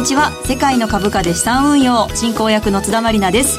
にちは。世界の株価で資産運用進行役の津田まりなです。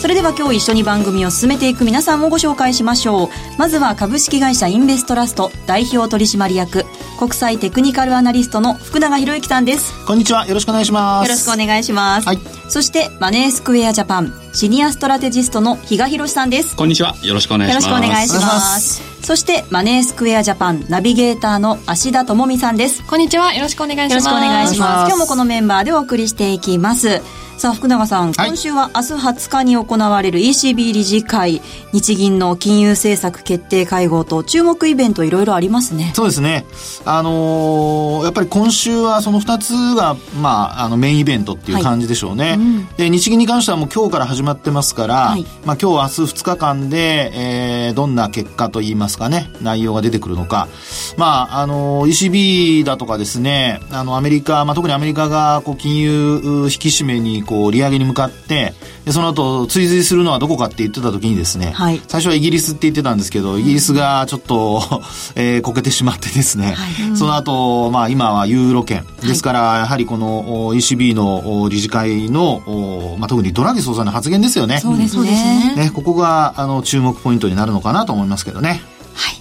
それでは今日一緒に番組を進めていく皆さんをご紹介しましょう。まずは株式会社インベストラスト代表取締役国際テクニカルアナリストの福永博之さんです。こんにちは。よろしくお願いします。よろしくお願いします、はい、そしてマネースクエアジャパンシニアストラテジストの比嘉博さんです。こんにちは。よろしくお願いします。よろしくお願いします。そしてマネースクエアジャパンナビゲーターの芦田智美さんです。こんにちは。よろしくお願いします。よろしくお願いします。今日もこのメンバーでお送りしていきます。さあ福永さん、はい、今週は明日20日に行われる ECB 理事会。日銀の金融政策決定会合と注目イベントいろいろありますね。そうですね。あのー、やっぱり今週はその2つが、まあ、あのメインイベントっていう感じでしょうね、はいうん、で日銀に関してはもう今日から始まってますから、はい、まあ、今日明日2日間で、えー、どんな結果といいますかね内容が出てくるのか。まああのー、ECB だとかですねあのアメリカ、まあ、特にアメリカがこう金融引き締めにこう利上げに向かってでその後追随するのはどこかって言ってた時にですね、はい、最初はイギリスって言ってたんですけどイギリスがちょっと えー、こけてしまってですね、はいうん、その後、まあ今はユーロ圏ですから、やはりこの ECB の理事会の、まあ、特にドラギ総裁の発言ですよね。そうですね。ね、ここがあの注目ポイントになるのかなと思いますけどね。はい。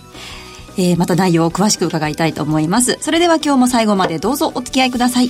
えー、また内容を詳しく伺いたいと思います。それでは今日も最後までどうぞお付き合いください。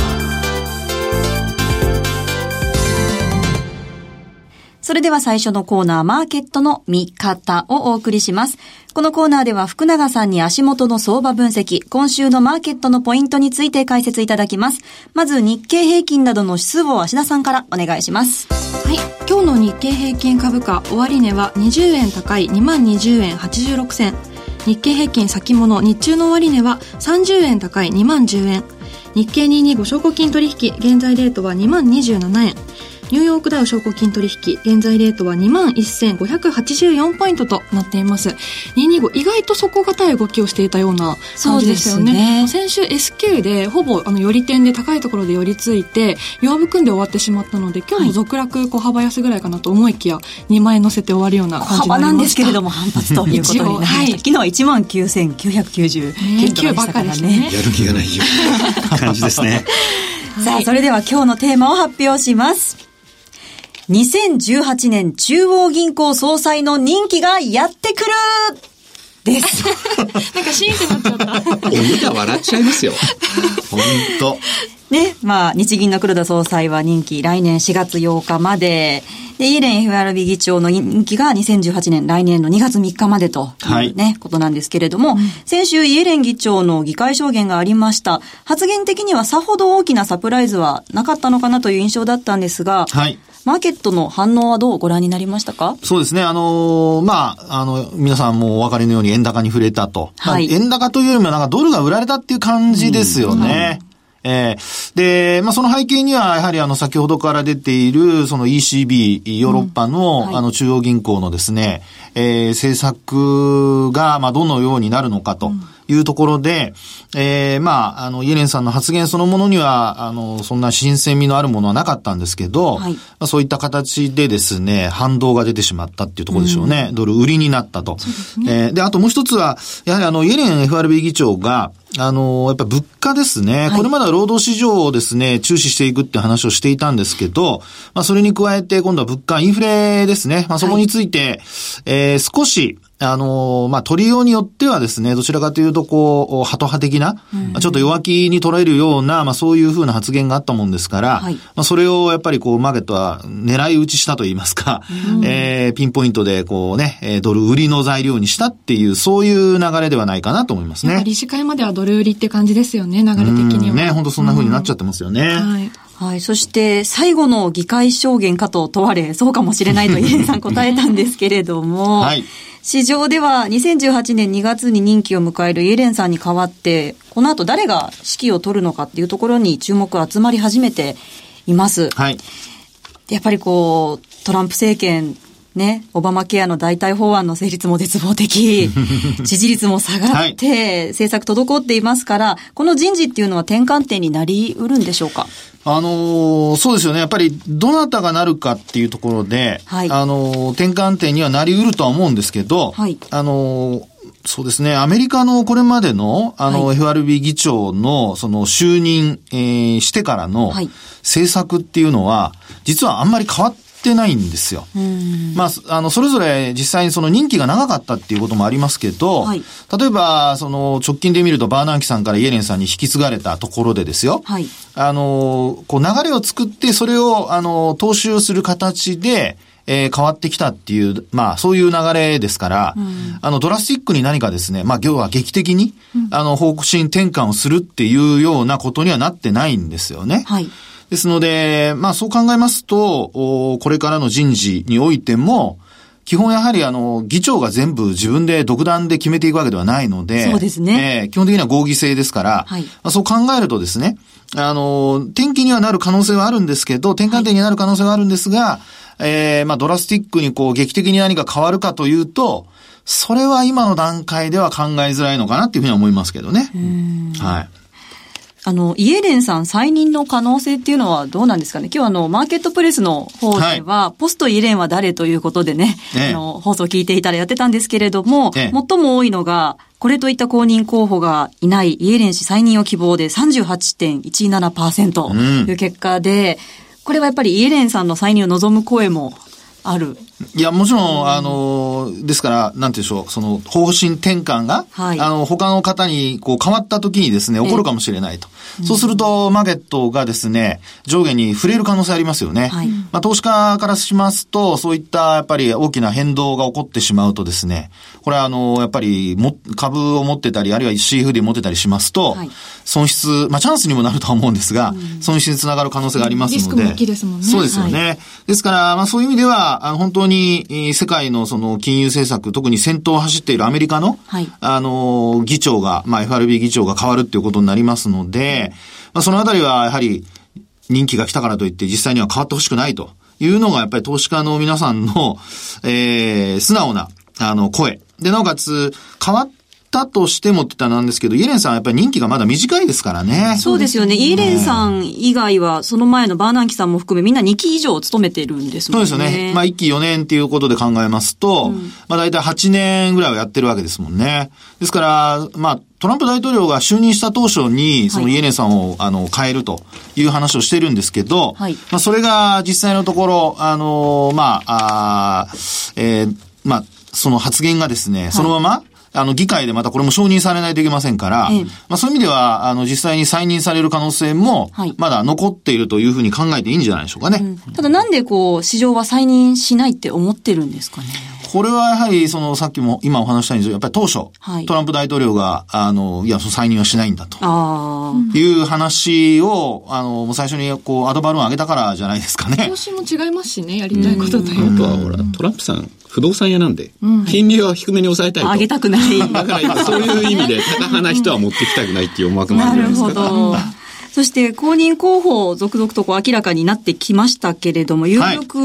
それでは最初のコーナー、マーケットの見方をお送りします。このコーナーでは福永さんに足元の相場分析、今週のマーケットのポイントについて解説いただきます。まず日経平均などの指数を芦田さんからお願いします。はい。今日の日経平均株価、終値は20円高い20,20円86銭。日経平均先物日中の終値は30円高い2万10円。日経225証拠金取引、現在レートは2万27円。ニューヨークダウ証拠金取引、現在レートは21,584ポイントとなっています。225、意外と底堅い動きをしていたような感じですよね。ね先週 S q でほぼあの寄り点で高いところで寄り付いて、弱含んで終わってしまったので、今日も続落小幅安ぐらいかなと思いきや、2万円乗せて終わるような感じになりまなんですけれども反発ということになりました。はい、昨日は1万9990円とばかですね。やる気がないよ。感じですね。さあ、それでは今日のテーマを発表します。2018年中央銀行総裁の任期がやってくるです。なんかシーンってなっちゃった。お見た笑っちゃいますよ。本当。ね、まあ、日銀の黒田総裁は任期来年4月8日まで、で、イエレン FRB 議長の任期が2018年来年の2月3日までというね、はい、ことなんですけれども、うん、先週イエレン議長の議会証言がありました。発言的にはさほど大きなサプライズはなかったのかなという印象だったんですが、はい。マーケットの反応はどうご覧になりましたか？そうですね。あのー、まあ、あの、皆さんもお分かりのように円高に触れたと。はい。円高というよりもなんかドルが売られたっていう感じですよね。うんえー、で、まあ、その背景には、やはりあの、先ほどから出ている、その ECB、ヨーロッパの、うんはい、あの、中央銀行のですね、えー、政策が、まあ、どのようになるのかと。うんいうところで、えー、まあ、あの、イエレンさんの発言そのものには、あの、そんな新鮮味のあるものはなかったんですけど、はい、まあ、そういった形でですね、反動が出てしまったっていうところでしょうね。うん、ドル売りになったと。で、ね、えー、で、あともう一つは、やはりあの、イエレン FRB 議長が、あの、やっぱ物価ですね。これまでは労働市場をですね、注視していくって話をしていたんですけど、まあ、それに加えて今度は物価、インフレですね。まあ、そこについて、はい、えー、少し、あの、まあ、取りようによってはですね、どちらかというと、こう、ハト派的な、うん、ちょっと弱気に捉えるような、まあ、そういうふうな発言があったもんですから、はい、まあ、それをやっぱりこう、マーケットは狙い撃ちしたと言いますか、うん、えー、ピンポイントでこうね、ドル売りの材料にしたっていう、そういう流れではないかなと思いますね。理事会まではドル売りって感じですよね、流れ的には。ね、本当そんな風になっちゃってますよね。はい。はい。そして、最後の議会証言かと問われ、そうかもしれないと、イエンさん答えたんですけれども、はい。市場では2018年2月に任期を迎えるイエレンさんに代わって、この後誰が指揮を取るのかっていうところに注目が集まり始めています。はい。やっぱりこう、トランプ政権ね、オバマケアの代替法案の成立も絶望的、支持率も下がって、はい、政策滞っていますから、この人事っていうのは転換点になりうるんでしょうか？あのー、そうですよね。やっぱり、どなたがなるかっていうところで、はい、あのー、転換点にはなりうるとは思うんですけど、はい、あのー、そうですね。アメリカのこれまでの、あの、はい、FRB 議長の、その、就任、えー、してからの、政策っていうのは、実はあんまり変わってないんですよ。まあ、あの、それぞれ実際にその任期が長かったっていうこともありますけど、はい、例えば、その、直近で見るとバーナンキさんからイエレンさんに引き継がれたところでですよ。はい、あの、こう、流れを作って、それを、あの、踏襲する形で、えー、変わってきたっていう、まあ、そういう流れですから、うん、あの、ドラスティックに何かですね、まあ、要は劇的に、うん、あの、方針転換をするっていうようなことにはなってないんですよね。はい。ですので、まあ、そう考えますと、これからの人事においても、基本やはりあの、議長が全部自分で独断で決めていくわけではないので、そうですね。えー、基本的には合議制ですから、はい、まあ、そう考えるとですね、あの、転機にはなる可能性はあるんですけど、転換点になる可能性はあるんですが、はいえー、まあ、ドラスティックにこう、劇的に何か変わるかというと、それは今の段階では考えづらいのかなっていうふうに思いますけどね。はい。あの、イエレンさん再任の可能性っていうのはどうなんですかね？今日あの、マーケットプレスの方では、はい、ポストイエレンは誰ということでね、ええ、あの、放送聞いていたらやってたんですけれども、え、最も多いのが、これといった公認候補がいないイエレン氏再任を希望で38.17%という結果で、うんこれはやっぱりイエレンさんの再任を望む声もある。いや、もちろん、あの、ですから、なんていうんでしょう、その、方針転換が、はい、あの、他の方に、こう、変わった時にですね、起こるかもしれないと。そうすると、マーケットがですね、上下に触れる可能性ありますよね。はい、まあ、投資家からしますと、そういった、やっぱり大きな変動が起こってしまうとですね、これは、あの、やっぱり、も、株を持ってたり、あるいは CFD 持ってたりしますと、はい、損失、まあ、チャンスにもなるとは思うんですが、うん、損失につながる可能性がありますので。リスクも大きいですもんね。そうですよね。はい、ですから、まあ、そういう意味では、あの本当に、世界のその金融政策、特に先頭を走っているアメリカの、はい、あの、議長が、まあ、FRB 議長が変わるっていうことになりますので、まあ、そのあたりはやはり人気が来たからといって実際には変わってほしくないというのがやっぱり投資家の皆さんの、えー、素直な、あの、声。で、なおかつ、変わったとしてもって言ったらなんですけど、イエレンさんはやっぱり任期がまだ短いですからね。そうですよね。イエレンさん以外は、その前のバーナンキさんも含めみんな2期以上務めてるんですもんね。そうですよね。まあ1期4年っていうことで考えますと、うん、まあ大体8年ぐらいはやってるわけですもんね。ですから、まあトランプ大統領が就任した当初に、そのイエレンさんを、あの、変えるという話をしてるんですけど、はい、まあ、それが実際のところ、あの、まあ、あえー、まあ、その発言がですね、そのまま、あの、議会でまたこれも承認されないといけませんから、ええ、まあそういう意味では、あの、実際に再任される可能性も、まだ残っているというふうに考えていいんじゃないでしょうかね。うん、ただなんでこう、市場は再任しないって思ってるんですかね？これはやはり、その、さっきも今お話したんですけど、やっぱり当初、はい、トランプ大統領が、あの、いや、その再任はしないんだと。いう話を、あの、もう最初に、こう、アドバルーン上げたからじゃないですかね。方針も違いますしね、やりたいことというあとは、ほら、トランプさん、不動産屋なんで、うん、金利は低めに抑えたいと。上げたくない。だからそういう意味で、高派な人は持ってきたくないっていう思惑もあるじゃないですか。なるほど。そして公認候補続々とこう明らかになってきましたけれども、有力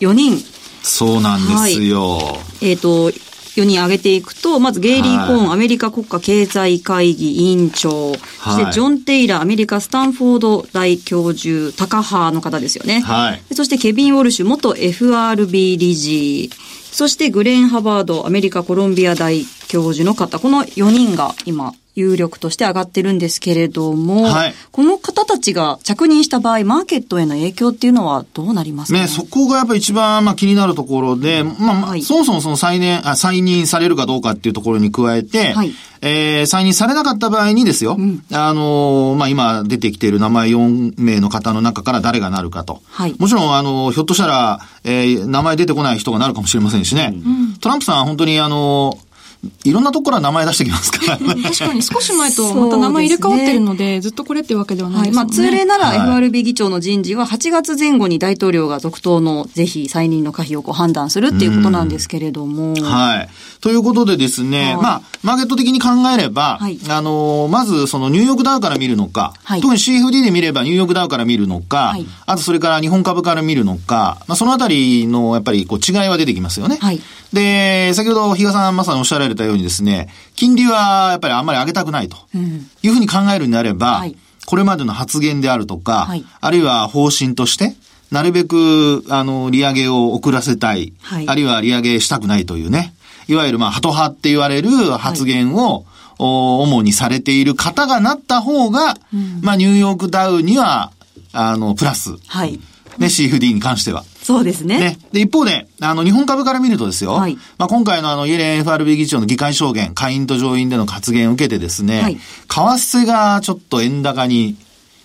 4人、はいそうなんですよ。はい、えっ、ー、と、4人挙げていくと、まずゲイリー・コーン、はい、アメリカ国家経済会議委員長、はい、そしてジョン・テイラー、アメリカスタンフォード大教授、高派の方ですよね。はい、そしてケビン・ウォルシュ、元 FRB 理事、そしてグレン・ハバード、アメリカコロンビア大教授の方、この4人が今有力として上がってるんですけれども、はい、この方たちが着任した場合、マーケットへの影響っていうのはどうなります？かね、そこがやっぱり一番まあ気になるところで、まあ、はい、そもそもその再年、あ、再任されるかどうかっていうところに加えて、はい、えー、再任されなかった場合にですよ、うん、あのー、まあ、今出てきている名前4名の方の中から誰がなるかと。はい、もちろん、あのー、ひょっとしたら、えー、名前出てこない人がなるかもしれませんしね。うん、トランプさんは本当にあのーいろんなところから名前出してきますから。確かに少し前と また名前入れ替わってるので、ずっとこれってわけではないですよね。はい、まあ通例なら FRB 議長の人事は8月前後に大統領が続投の是非再任の可否をこう判断するっていうことなんですけれども。はい。ということでですね、はい、まあ、マーケット的に考えれば、はい、あのー、まずそのニューヨークダウから見るのか、はい、特に CFD で見ればニューヨークダウから見るのか、あとそれから日本株から見るのか、まあ、そのあたりのやっぱりこう違いは出てきますよね。はい。で、先ほど比嘉さんまさにおっしゃられたようにですね、金利はやっぱりあんまり上げたくないというふうに考えるんであれば、はい、これまでの発言であるとか、はい、あるいは方針として、なるべく、あの、利上げを遅らせたい、はい、あるいは利上げしたくないというね、いわゆる、まあ、ハト派って言われる発言を、主にされている方がなった方が、うん、まあ、ニューヨークダウには、あの、プラス。はい。ね、CFD に関しては。そうですね。ね。で、一方で、あの、日本株から見るとですよ。はい。まあ、今回のあの、イエレン FRB 議長の議会証言、下院と上院での発言を受けてですね、はい。為替がちょっと円高に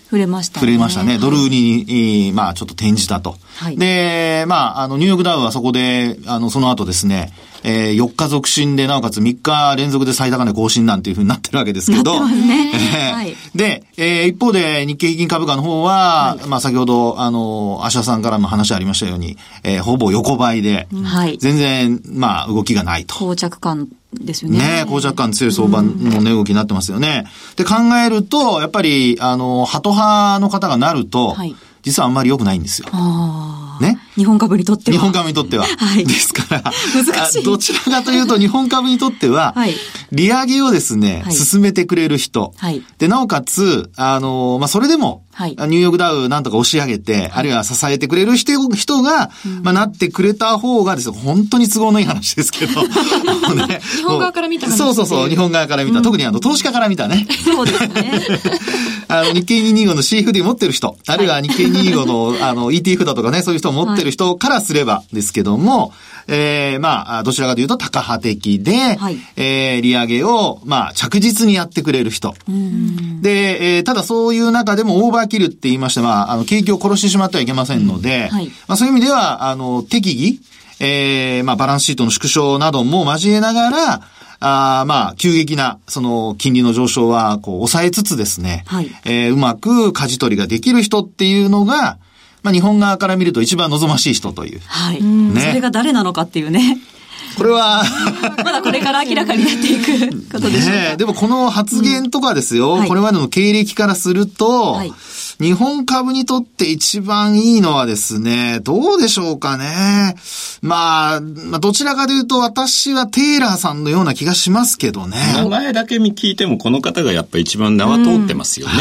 触れましたね。触れましたね。ドルに、まあ、ちょっと転じたと。はい、で、まあ、あの、ニューヨークダウはそこで、あの、その後ですね、えー、4日続伸で、なおかつ3日連続で最高値更新なんていうふうになってるわけですけど。ねはい、で、えー、一方で日経平均株価の方は、はい、まあ先ほど、あの、アシャさんからも話ありましたように、えー、ほぼ横ばいで、はい、全然、まあ動きがないと。膠着感ですよね。ね膠着感強い相場の値動きになってますよね。で、考えると、やっぱり、あの、ハト派の方がなると、はい、実はあんまり良くないんですよ。ね。日本株にとっては。日本株にとっては。はい。ですから、難しい。どちらかというと、日本株にとっては、はい。利上げをですね、はい、進めてくれる人。はい。で、なおかつ、あの、まあ、それでも、はい、ニューヨークダウなんとか押し上げて、はい、あるいは支えてくれる人人が、うん、まあ、なってくれた方がですね、本当に都合のいい話ですけど。ね、日本側から見たそうそうそう、日本側から見た。うん、特にあの、投資家から見たね。そうですね。あの、日経225の CFD 持ってる人、あるいは日経225の、あの、ETF だとかね、そういう人を持ってる人からすればですけども、えー、まあ、どちらかというと、高派的で、はい、えー、利上げを、まあ、着実にやってくれる人。で、えー、ただそういう中でもオーバーキルって言いまして、まあ、あの、景気を殺してしまってはいけませんので、はい、まあ、そういう意味では、あの、適宜、えー、まあ、バランスシートの縮小なども交えながら、あまあ、急激な、その、金利の上昇は、こう、抑えつつですね、はい、えー、うまく舵取りができる人っていうのが、まあ、日本側から見ると一番望ましい人という。はい。ね。それが誰なのかっていうね。これは まだこれから明らかになっていくことでしょうか。ね、でもこの発言とかですよ、うんはい、これまでの経歴からすると、はい、日本株にとって一番いいのはですね、どうでしょうかね。まあ、まあ、どちらかというと私はテイラーさんのような気がしますけどね。名前だけ聞いてもこの方がやっぱ一番名は通ってますよね。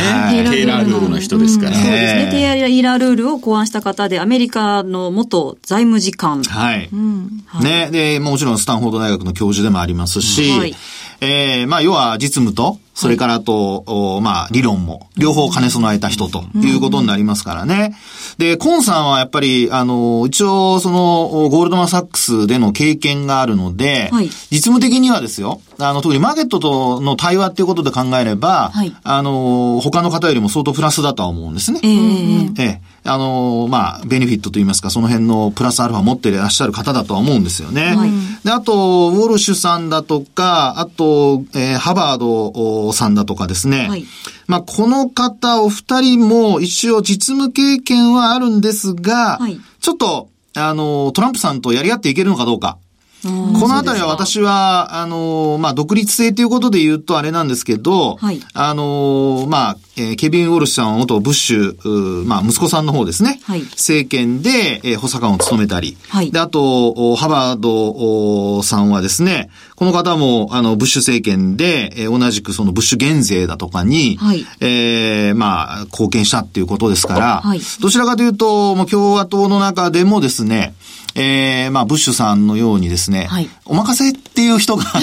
うん、テイラールールの人ですから。そうですね。テイラールールを考案した方で、アメリカの元財務次官。はい。うん、はい、ね。で、もちろんスタンフォード大学の教授でもありますし、はい、えー、まあ、要は実務と、それからあと、はい、まあ、理論も、両方兼ね備えた人ということになりますからね。で、コンさんはやっぱり、あの、一応、その、ゴールドマンサックスでの経験があるので、はい、実務的にはですよ、あの、特にマーケットとの対話っていうことで考えれば、はい、あの、他の方よりも相当プラスだとは思うんですね。えー、ええ。あの、まあ、ベネフィットといいますか、その辺のプラスアルファ持っていらっしゃる方だとは思うんですよね。はい、で、あと、ウォルシュさんだとか、あと、えー、ハバードさんだとかですね。はい、まあ、この方お二人も一応実務経験はあるんですが、はい、ちょっと、あの、トランプさんとやり合っていけるのかどうか。このあたりは私は、あの、まあ、独立性ということで言うとあれなんですけど、はい、あの、まあ、えー、ケビン・ウォルシュさんは元ブッシュ、まあ、息子さんの方ですね。はい、政権で、えー、補佐官を務めたり。はい、で、あと、ハバードさんはですね、この方も、あの、ブッシュ政権で、えー、同じくそのブッシュ減税だとかに、はい、えー、まあ、貢献したっていうことですから、はい、どちらかというと、もう共和党の中でもですね、えー、まあ、ブッシュさんのようにですね、はい、お任せっていう人が あ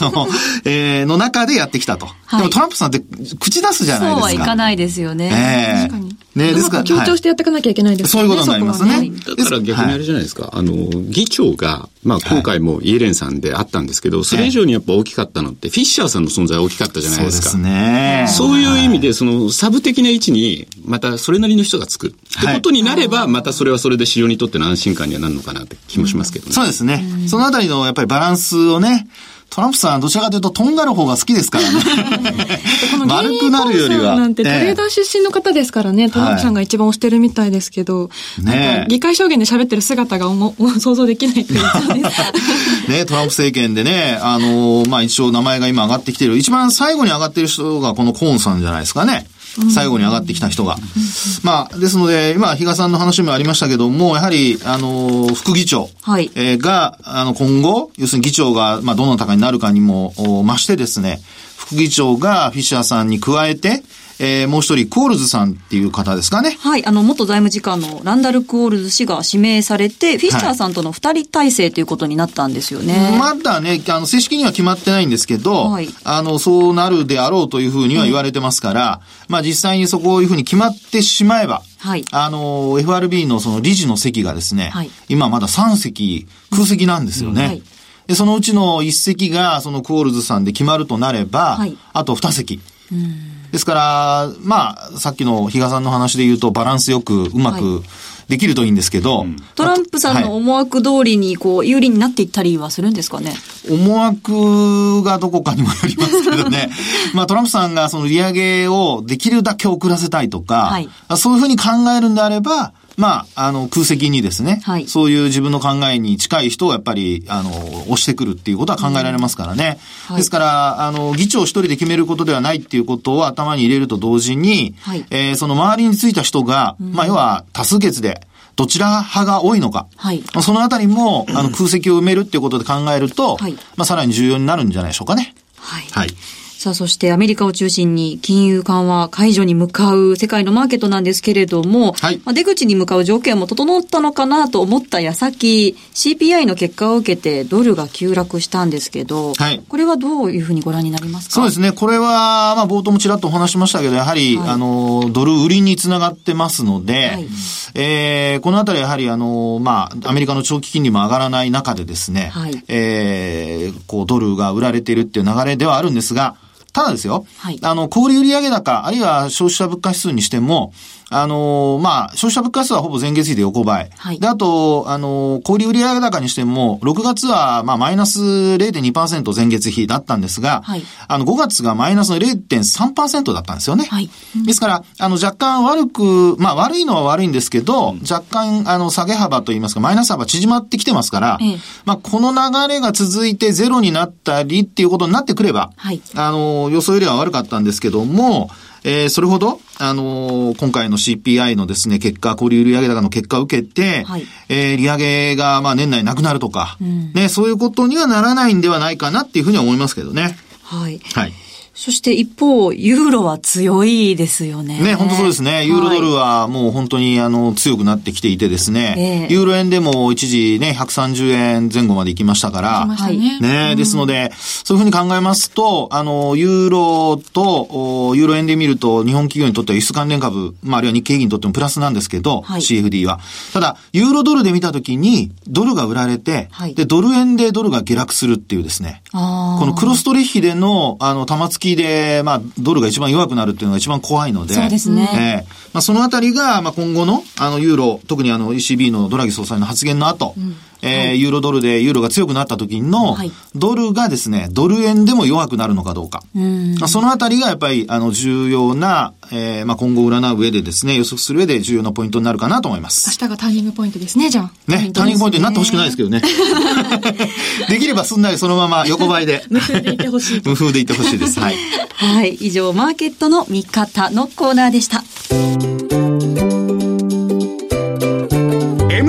の、えー、の中でやってきたと。はい、でもトランプさんって口出すじゃないですか。そうはいかないですよね。えー、確かに。ね、ですから。強調してやっていかなきゃいけないですね。そういうことになりますね。だから逆にあれじゃないですか。あの、議長が、まあ今回もイエレンさんであったんですけど、それ以上にやっぱ大きかったのって、フィッシャーさんの存在大きかったじゃないですか。そうですね。そういう意味で、そのサブ的な位置に、またそれなりの人がつく。ってことになれば、またそれはそれで市場にとっての安心感にはなるのかなって気もしますけどね。そうですね。そのあたりのやっぱりバランスをね、トランプさんどちらかというととんがる方が好きですからね。丸くなるよりは。なんてトレーダー出身の方ですからね、トランプさんが一番推してるみたいですけど、ね議会証言で喋ってる姿が想像できないというか ね、トランプ政権でね、あのー、まあ一応名前が今上がってきてる。一番最後に上がってる人がこのコーンさんじゃないですかね。最後に上がってきた人が。まあ、ですので、今、比嘉さんの話もありましたけども、やはり、あの、副議長、が、あの、今後、要するに議長が、まあ、どの高になるかにも、増してですね、副議長がフィッシャーさんに加えて、えー、もう一人、コールズさんっていう方ですかね。はい、あの、元財務次官のランダル・コールズ氏が指名されて、フィッシャーさんとの二人体制ということになったんですよね。はい、まだね、あの、正式には決まってないんですけど、はい、あの、そうなるであろうというふうには言われてますから、うん、まあ実際にそこういうふうに決まってしまえば、はい。あの、FRB のその理事の席がですね、はい、今まだ3席、空席なんですよね。うん、はいで、そのうちの1席が、そのコールズさんで決まるとなれば、はい、あと2席。うんですから、まあ、さっきの比嘉さんの話で言うと、バランスよく、うまく、できるといいんですけど、はいトランプさんの思惑通りに、こう、有利になっていったりはするんですかね？思惑がどこかにもよりますけどね。まあ、トランプさんがその利上げをできるだけ遅らせたいとか、はい、そういうふうに考えるんであれば、まあ、あの、空席にですね、はい、そういう自分の考えに近い人をやっぱり、あの、押してくるっていうことは考えられますからね。うんはい、ですから、あの、議長一人で決めることではないっていうことを頭に入れると同時に、はい、えー、その周りについた人が、うん、まあ、要は多数決で、どちら派が多いのか。はい。そのあたりも、あの、空席を埋めるっていうことで考えると、はい。まあ、さらに重要になるんじゃないでしょうかね。はい。はい。さあ、そしてアメリカを中心に金融緩和解除に向かう世界のマーケットなんですけれども、はい、まあ、出口に向かう条件も整ったのかなと思った矢先、CPI の結果を受けてドルが急落したんですけど、はい、これはどういうふうにご覧になりますか？そうですね。これは、まあ、冒頭もちらっとお話しましたけど、やはり、はい、あの、ドル売りにつながってますので、はい、えー、このあたりやはり、あの、まあ、アメリカの長期金利も上がらない中でですね、はい、えー、こう、ドルが売られているっていう流れではあるんですが、ただですよ、はい、あの、小売売上高、あるいは消費者物価指数にしても、あのー、まあ、消費者物価指数はほぼ前月比で横ばい。はい、で、あと、あのー、小売売上高にしても、6月は、まあ、マイナス0.2%前月比だったんですが、はい、あの、5月がマイナスの0.3%だったんですよね。はい、ですから、あの、若干悪く、まあ、悪いのは悪いんですけど、うん、若干、あの、下げ幅といいますか、マイナス幅縮まってきてますから、ええ、まあ、この流れが続いてゼロになったりっていうことになってくれば、はい、あの、予想よりは悪かったんですけども、えー、それほど、あのー、今回の CPI のですね、結果、小売売上高の結果を受けて、はい、えー、利上げが、まあ、年内なくなるとか、うん、ね、そういうことにはならないんではないかなっていうふうには思いますけどね。はい。はい。そして一方、ユーロは強いですよね。ね、本当そうですね。ユーロドルはもう本当にあの強くなってきていてですね、えー、ユーロ円でも一時ね、130円前後まで行きましたから、はい、ね、うん、ですので、そういうふうに考えますと、あの、ユーロと、ユーロ円で見ると日本企業にとっては輸出関連株、まあ、あるいは日経平均にとってもプラスなんですけど、はい、CFD は。ただ、ユーロドルで見たときに、ドルが売られて、はい、で、ドル円でドルが下落するっていうですね、このクロス取引での、あの、玉突きで、まあ、ドルが一番弱くなるっていうのが一番怖いので、そうですね。えー、まあ、そのあたりが、まあ、今後の、あの、ユーロ、特にあの、ECB のドラギ総裁の発言の後、うんえー、ユーロドルでユーロが強くなった時の、はい、ドルがですね、ドル円でも弱くなるのかどうか。まあ、そのあたりがやっぱり、あの、重要な、えー、まあ、今後占う上でですね、予測する上で重要なポイントになるかなと思います。明日がターニングポイントですね、じゃあ。ね、ターニングポイントになってほしくないですけどね。できればすんなりそのまま横ばいで。無風でいてほしい。無風でいてほしいです。はい。はい。以上、マーケットの見方のコーナーでした。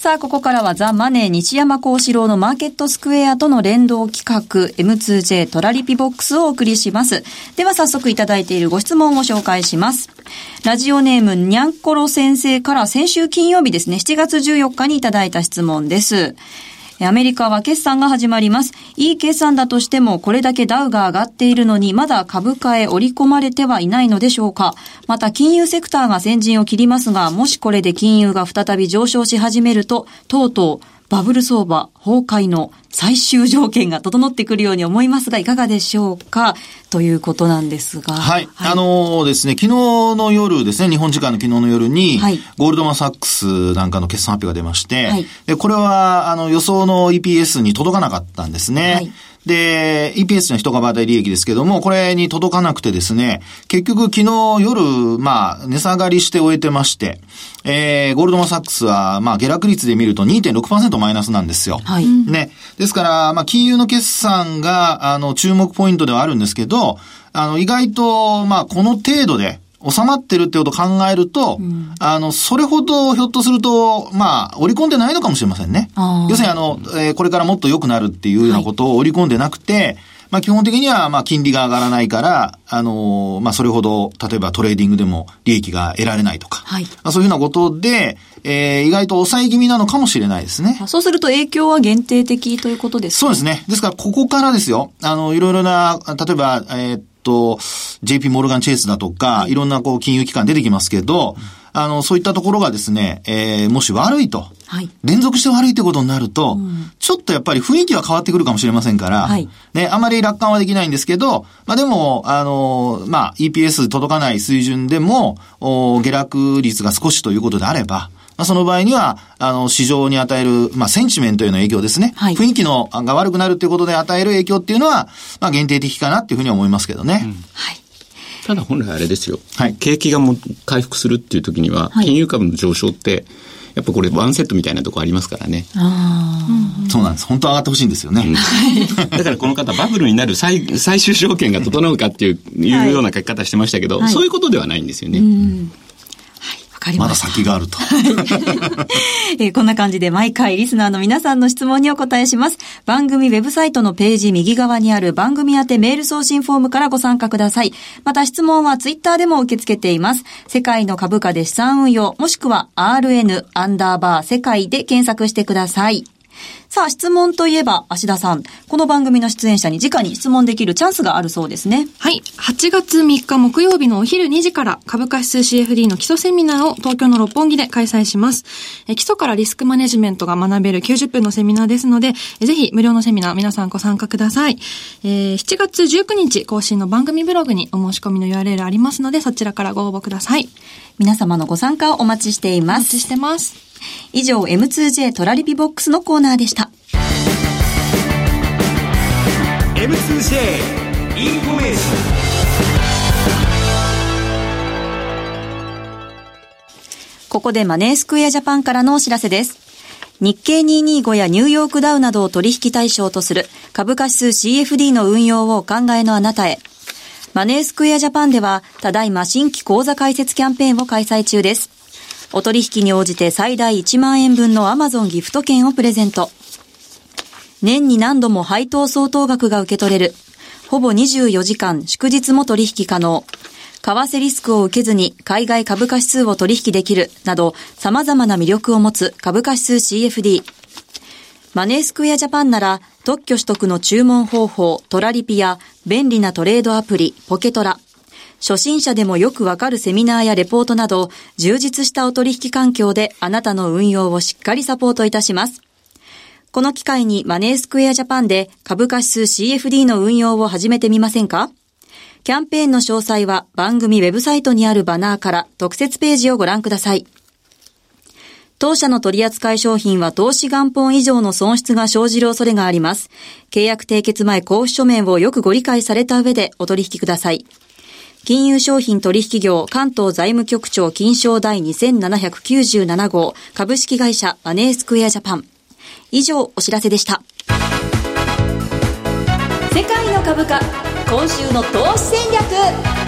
さあ、ここからはザ・マネー西山孝四郎のマーケットスクエアとの連動企画 M2J トラリピボックスをお送りします。では早速いただいているご質問を紹介します。ラジオネームにゃんころ先生から先週金曜日ですね、7月14日にいただいた質問です。アメリカは決算が始まります。いい決算だとしても、これだけダウが上がっているのに、まだ株価へ織り込まれてはいないのでしょうか。また、金融セクターが先陣を切りますが、もしこれで金融が再び上昇し始めると、とうとう、バブル相場崩壊の最終条件が整ってくるように思いますが、いかがでしょうか？ということなんですが。はい。はい、あのー、ですね、昨日の夜ですね、日本時間の昨日の夜に、はい、ゴールドマンサックスなんかの決算発表が出まして、はい、でこれは、あの、予想の EPS に届かなかったんですね。はいで、EPS の一株当たり利益ですけども、これに届かなくてですね、結局昨日夜、まあ、値下がりして終えてまして、えー、ゴールドマンサックスは、まあ、下落率で見ると2.6%マイナスなんですよ。はい。ね。ですから、まあ、金融の決算が、あの、注目ポイントではあるんですけど、あの、意外と、まあ、この程度で、収まってるってことを考えると、うん、あの、それほどひょっとすると、まあ、織り込んでないのかもしれませんね。要するにあの、えー、これからもっと良くなるっていうようなことを織り込んでなくて、はい、まあ基本的には、まあ金利が上がらないから、あのー、まあそれほど、例えばトレーディングでも利益が得られないとか、はい、まあそういうふうなことで、えー、意外と抑え気味なのかもしれないですね。そうすると影響は限定的ということですか？そうですね。ですから、ここからですよ。あの、いろいろな、例えば、えー、と、JP モルガンチェイスだとか、いろんなこう金融機関出てきますけど、あの、そういったところがですね、えー、もし悪いと、はい、連続して悪いってことになると、うん、ちょっとやっぱり雰囲気は変わってくるかもしれませんから、はい、ね、あまり楽観はできないんですけど、まあでも、あの、まあ、EPS 届かない水準でも、お下落率が少しということであれば、まあ、その場合には、あの、市場に与える、まあ、センチメントへの影響ですね。はい、雰囲気のが悪くなるということで与える影響っていうのは、まあ、限定的かなっていうふうに思いますけどね。うん、はい。ただ本来あれですよ。はい。景気がも回復するっていう時には、金融株の上昇って、やっぱこれワンセットみたいなとこありますからね。ああ。そうなんです。本当は上がってほしいんですよね。だからこの方バブルになる最最終条件が整うかっていういうような書き方してましたけど、はい、そういうことではないんですよね。かりました。まだ先があると。えー、こんな感じで毎回リスナーの皆さんの質問にお答えします。番組ウェブサイトのページ右側にある番組宛てメール送信フォームからご参加ください。また質問はツイッターでも受け付けています。世界の株価で資産運用、もしくは RN アンダーバー世界で検索してください。さあ、質問といえば、芦田さん、この番組の出演者に直に質問できるチャンスがあるそうですね。はい。8月3日木曜日のお昼2時から株価指数 CFD の基礎セミナーを東京の六本木で開催します。え基礎からリスクマネジメントが学べる90分のセミナーですので、えぜひ無料のセミナー皆さんご参加ください。えー、7月19日更新の番組ブログにお申し込みの URL ありますので、そちらからご応募ください。皆様のご参加をお待ちしています。お待ちしてます。以上 M2J トラリピボックスのコーナーでした。M2J インフォメーションここでマネースクエアジャパンからのお知らせです。日経225やニューヨークダウなどを取引対象とする株価指数 CFD の運用をお考えのあなたへ。マネースクエアジャパンでは、ただいま新規講座開設キャンペーンを開催中です。お取引に応じて最大1万円分の Amazon ギフト券をプレゼント。年に何度も配当相当額が受け取れる。ほぼ24時間祝日も取引可能。為替リスクを受けずに海外株価指数を取引できるなど様々な魅力を持つ株価指数 CFD。マネースクエアジャパンなら特許取得の注文方法トラリピや便利なトレードアプリポケトラ。初心者でもよくわかるセミナーやレポートなど、充実したお取引環境であなたの運用をしっかりサポートいたします。この機会にマネースクエアジャパンで株価指数 CFD の運用を始めてみませんか？キャンペーンの詳細は番組ウェブサイトにあるバナーから特設ページをご覧ください。当社の取扱い商品は投資元本以上の損失が生じる恐れがあります。契約締結前交付書面をよくご理解された上でお取引ください。金融商品取引業関東財務局長金賞第2797号株式会社マネースクエアジャパン。以上お知らせでした。世界の株価、今週の投資戦略。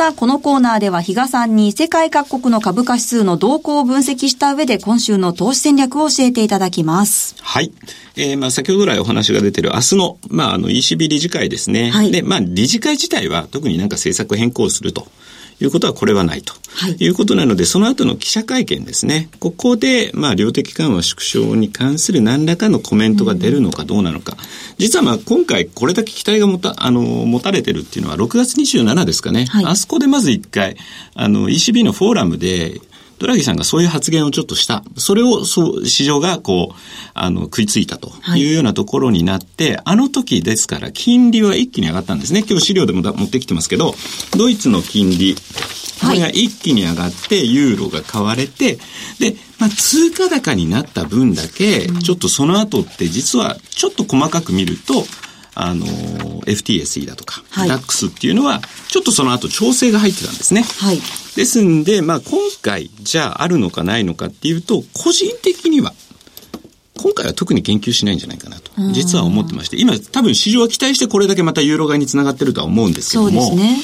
さあ、このコーナーでは比嘉さんに世界各国の株価指数の動向を分析した上で今週の投資戦略を教えていただきます。はい。えー、まあ先ほど来お話が出てる明日の、まああの ECB 理事会ですね。はい。で、まあ理事会自体は特になんか政策変更すると。いうことはこれはないと、はい、いうことなので、その後の記者会見ですね。ここで、まあ、量的緩和縮小に関する何らかのコメントが出るのかどうなのか。実はまあ、今回これだけ期待が持た、あの、持たれてるっていうのは6月27ですかね。はい、あそこでまず一回、あの、ECB のフォーラムで、ドラギさんがそういう発言をちょっとした。それを、そう、市場がこう、あの、食いついたというようなところになって、はい、あの時ですから金利は一気に上がったんですね。今日資料でも持ってきてますけど、ドイツの金利、これが一気に上がって、ユーロが買われて、で、まあ、通貨高になった分だけ、ちょっとその後って実はちょっと細かく見ると、あの、FTSE だとか、はい、DAX っていうのは、ちょっとその後調整が入ってたんですね。はい。ですんで、まあ今回、じゃああるのかないのかっていうと、個人的には、今回は特に言及しないんじゃないかなと、実は思ってまして、今多分市場は期待してこれだけまたユーロ買いにつながってるとは思うんですけども、ね。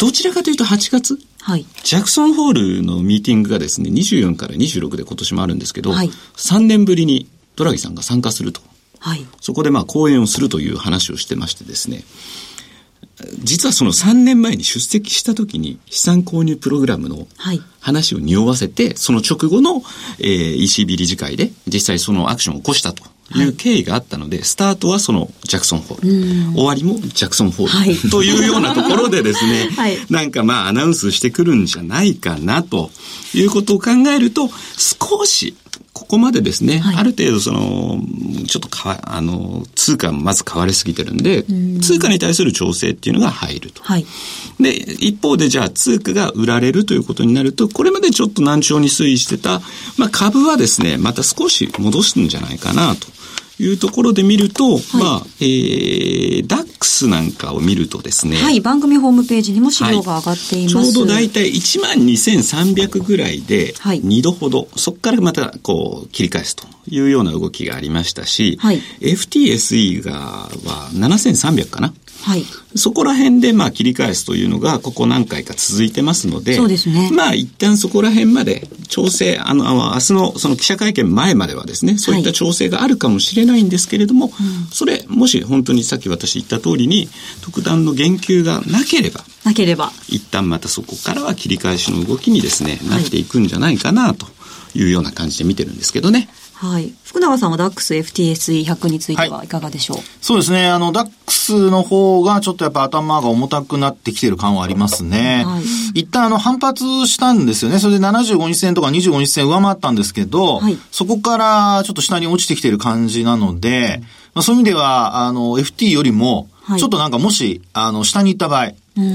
どちらかというと8月、はい、ジャクソンホールのミーティングがですね、24から26で今年もあるんですけど、はい、3年ぶりにドラギさんが参加すると。はい、そこでまあ講演をするという話をしてましてですね、実はその3年前に出席した時に資産購入プログラムの話を匂わせて、その直後の、えー、ECB 理事会で実際そのアクションを起こしたという経緯があったので、はい、スタートはそのジャクソンホール、終わりもジャクソンホール、はい、というようなところでですね、はい、なんかまあアナウンスしてくるんじゃないかなということを考えると、少しここまでですね、はい、ある程度その、ちょっとかわ、あの、通貨まず買われすぎてるんで、ん通貨に対する調整っていうのが入ると。はい、で、一方でじゃあ通貨が売られるということになると、これまでちょっと難聴に推移してた、まあ株はですね、また少し戻すんじゃないかなと。いうところで見ると、はい、まあ、えー、ダックスなんかを見るとですね。はい、番組ホームページにも資料が上がっています。はい、ちょうど大体12,300ぐらいで、2度ほど、はい、そこからまたこう切り返すというような動きがありましたし、はい、FTSE がは7300かな？はい。そこら辺でまあ切り返すというのがここ何回か続いてますので、そうですね。まあ一旦そこら辺まで調整、あの、明日のその記者会見前まではですね、そういった調整があるかもしれないんですけれども、はいそれ、もし本当にさっき私言った通りに、特段の言及がなければ、なければ、一旦またそこからは切り返しの動きにですね、なっていくんじゃないかなというような感じで見てるんですけどね。はい。福永さんは DAX FTSE100 についてはい。かがでしょう、はい、そうですね。あの、DAX の方がちょっとやっぱ頭が重たくなってきてる感はありますね。はい、一旦あの反発したんですよね。それで75日線とか25日線上回ったんですけど、はい、そこからちょっと下に落ちてきてる感じなので、まあ、そういう意味では、あの、FT よりも、ちょっとなんかもし、あの、下に行った場合、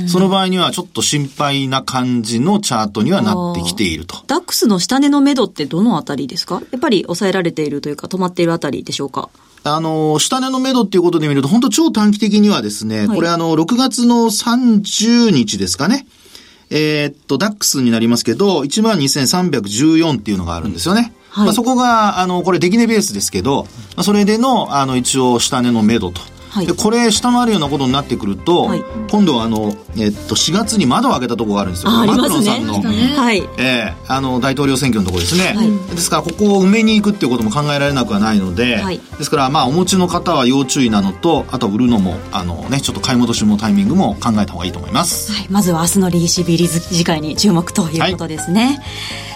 その場合にはちょっと心配な感じのチャートにはなってきていると。ダックスの下値の目処ってどのあたりですか？やっぱり抑えられているというか止まっているあたりでしょうか？あの、下値の目処っていうことで見ると、本当超短期的にはですね、はい、これあの、6月の30日ですかね。えー、っと、ダックスになりますけど、12,314っていうのがあるんですよね。はい、まあ、そこが、あの、これ、出来値ベースですけど、まあ、それでの、あの、一応、下値の目処と。はい、でこれ下回るようなことになってくると、はい、今度はあの、えっと4月に窓を開けたところがあるんですよ。マクロンさんの、ね。はい。えー、あの大統領選挙のところですね、はい、ですからここを埋めに行くっていうことも考えられなくはないので、はい、ですからまあお持ちの方は要注意なのとあと売るのもあのねちょっと買い戻しのタイミングも考えた方がいいと思います、はい、まずは明日の ECB 理事会に注目ということですね、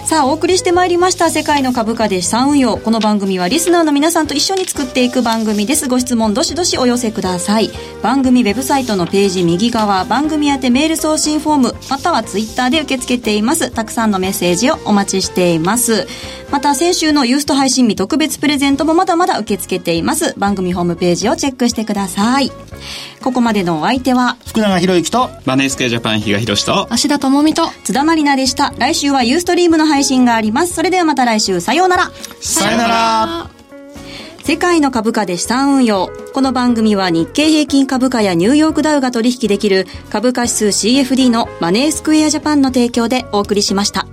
さあお送りしてまいりました世界の株価で資産運用。この番組はリスナーの皆さんと一緒に作っていく番組です。ご質問どしどしお寄せください。番組ウェブサイトのページ右側番組宛てメール送信フォームまたはツイッターで受け付けています。たくさんのメッセージをお待ちしています。また先週のユースト配信日特別プレゼントもまだまだ受け付けています。番組ホームページをチェックしてください。ここまでのお相手は福永博之とマネースケジャパン比嘉宏と芦田智美と津田まりなでした。来週はユーストリームの配信があります。それではまた来週。さようなら。さようなら。世界の株価で資産運用。この番組は日経平均株価やニューヨークダウが取引できる株価指数 CFD のマネースクエアジャパンの提供でお送りしました。